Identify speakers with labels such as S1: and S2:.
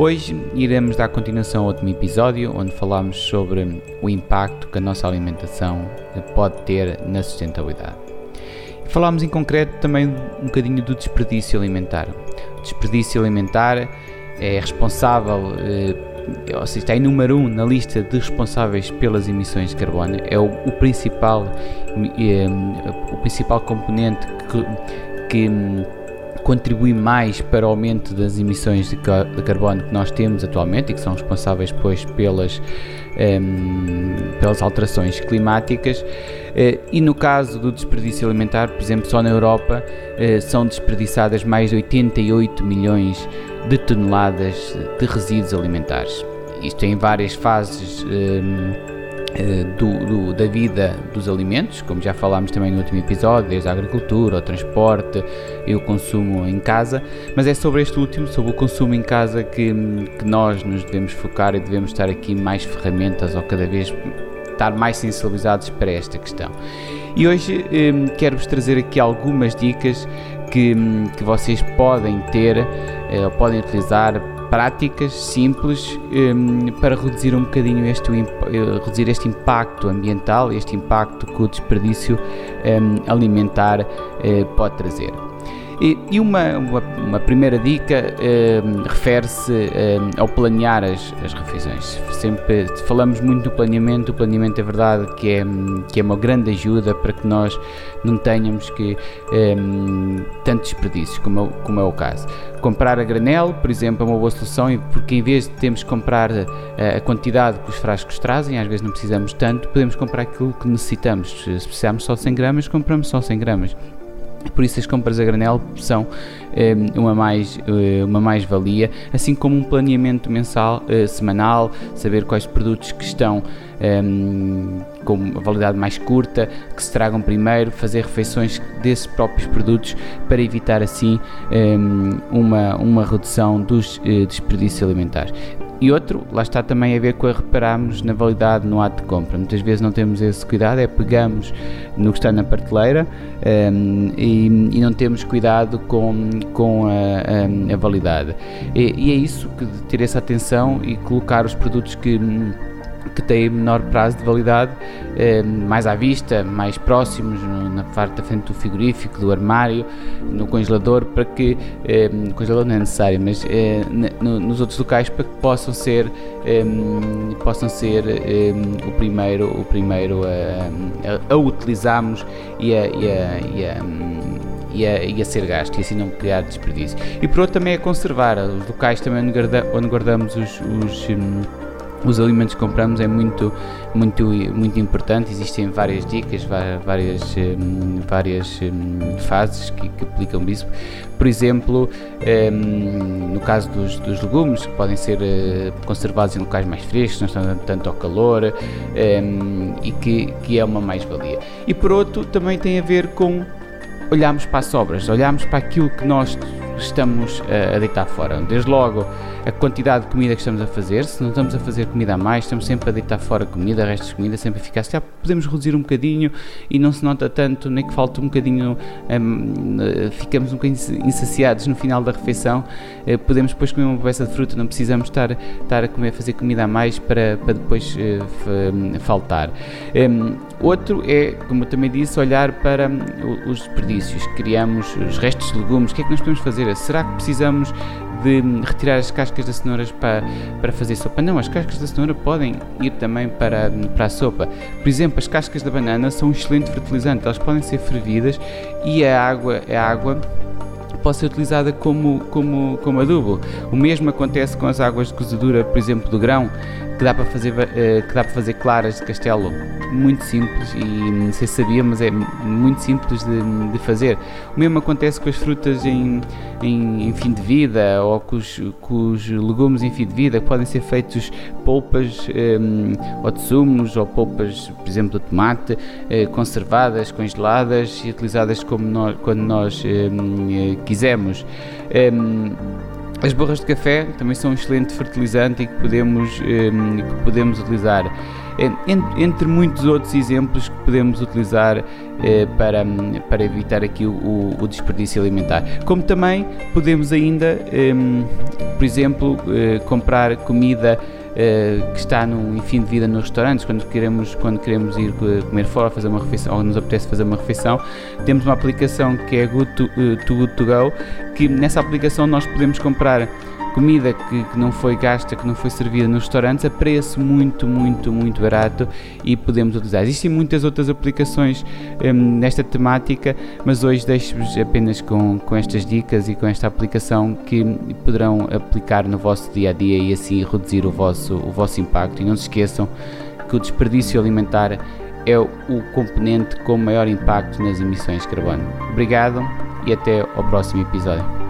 S1: Hoje iremos dar continuação ao último episódio, onde falámos sobre o impacto que a nossa alimentação pode ter na sustentabilidade. Falámos em concreto também um bocadinho do desperdício alimentar. O desperdício alimentar é responsável, eh, ou seja, está em número 1 um na lista de responsáveis pelas emissões de carbono, é o, o principal, eh, o principal componente que, que contribui mais para o aumento das emissões de, carbono que nós temos atualmente e que são responsáveis depois pelas, um, ehm, pelas alterações climáticas. Uh, e no caso do desperdício alimentar, por exemplo, só na Europa uh, são desperdiçadas mais de 88 milhões de toneladas de resíduos alimentares. Isto em várias fases. Um, ehm, eh, do, do, da vida dos alimentos, como já falámos também no último episódio, desde a agricultura, o transporte e o consumo em casa, mas é sobre este último, sobre o consumo em casa, que, que nós nos devemos focar e devemos estar aqui mais ferramentas ou cada vez estar mais sensibilizados para esta questão. E hoje eh, quero-vos trazer aqui algumas dicas que, que vocês podem ter, eh, podem utilizar práticas simples um, para reduzir um bocadinho este, uh, reduzir este impacto ambiental, este impacto que o desperdício um, alimentar uh, pode trazer. E, e uma, uma, uma, primeira dica um, refere-se um, ao planear as, as refeições. Sempre falamos muito do planeamento, o planeamento é verdade que é, que é uma grande ajuda para que nós não tenhamos que um, tanto desperdícios, como é, como é o caso. Comprar a granel, por exemplo, é uma boa solução, porque em vez de termos que comprar a, eh, a quantidade que os frascos trazem, às vezes não precisamos tanto, podemos comprar aquilo que necessitamos. Se precisarmos só 100 gramas, compramos só 100 gramas. Por isso as compras a granel são eh, uma mais eh, uma mais valia, assim como um planeamento mensal, eh, semanal, saber quais produtos que estão com uma validade mais curta, que se tragam primeiro, fazer refeições desses próprios produtos para evitar assim uma, uma redução dos desperdícios alimentares. E outro, lá está também a ver com a repararmos na validade no ato de compra. Muitas vezes não temos esse cuidado, é pegamos no que está na prateleira um, e, e, não temos cuidado com, com a, a, a validade. E, e, é isso que ter essa atenção e colocar os produtos que que têm menor prazo de validade, eh, mais à vista, mais próximos, na parte da frente do frigorífico, do armário, no congelador, para que, eh, no congelador não é necessário, mas eh, no, nos outros locais para que possam ser, possam ser o primeiro, o primeiro a, a, utilizarmos e a, e a, e a e a, e a, ser gasto e assim não criar desperdício. E por outro também é conservar os locais também onde, onde guardamos os, os os alimentos que compramos é muito, muito, muito importante. Existem várias dicas, várias, hum, várias hum, fases que, que aplicam isso. Por exemplo, hum, no caso dos, dos, legumes, que podem ser conservados em locais mais frescos, não estão tanto ao calor e que, que é uma mais-valia. E por outro, também tem a ver com olharmos para as sobras, olharmos para aquilo que nós estamos a deitar fora. Desde logo a quantidade de comida que estamos a fazer, se não estamos a fazer comida a mais, estamos sempre a deitar fora comida, restos de comida, sempre a ficar, já podemos reduzir um bocadinho e não se nota tanto, nem que falta um bocadinho, um, ficamos um bocadinho insaciados no final da refeição, uh, podemos depois comer uma peça de fruta, não precisamos estar, estar a comer, fazer comida a mais para, para depois uh, faltar. Um, outro é, como eu também disse, olhar para os desperdícios, criamos os restos de legumes, o que é que nós podemos fazer? Será que precisamos de retirar as cascas das cenouras para, para fazer sopa. Não, as cascas da cenoura podem ir também para, para a sopa. Por exemplo, as cascas da banana são um excelente fertilizante, elas podem ser fervidas e a água, a água pode ser utilizada como, como, como adubo. O mesmo acontece com as águas de cozedura, por exemplo, do grão, que dá para fazer, uh, que dá para fazer claras de castelo muito simples e não sei se sabia, mas é muito simples de, de fazer. O mesmo acontece com as frutas em, em, em, fim de vida ou com os, com os legumes em fim de vida, podem ser feitos polpas um, ou de sumos ou polpas, por exemplo, de tomate, uh, conservadas, congeladas e utilizadas como nós, quando nós um, quisermos. Um, as borras de café também são um excelente fertilizante e que podemos, um, que podemos utilizar. Entre muitos outros exemplos que podemos utilizar eh, para, para evitar aqui o, o, desperdício alimentar. Como também podemos ainda, um, por exemplo, eh, comprar comida Uh, que está no fim de vida nos restaurantes, quando queremos, quando queremos ir comer fora, fazer uma refeição, ou nos apetece fazer uma refeição, temos uma aplicação que é Good to, to Good to Go, que nessa aplicação nós podemos comprar comida que, que, não foi gasta, que não foi servida nos restaurantes a preço muito, muito, muito barato e podemos utilizar. Existem muitas outras aplicações um, nesta temática, mas hoje deixo-vos apenas com, com estas dicas e com esta aplicação que poderão aplicar no vosso dia a dia e assim reduzir o vosso, o vosso impacto. E não se esqueçam que o desperdício alimentar é o componente com maior impacto nas emissões de carbono. Obrigado e até ao próximo episódio.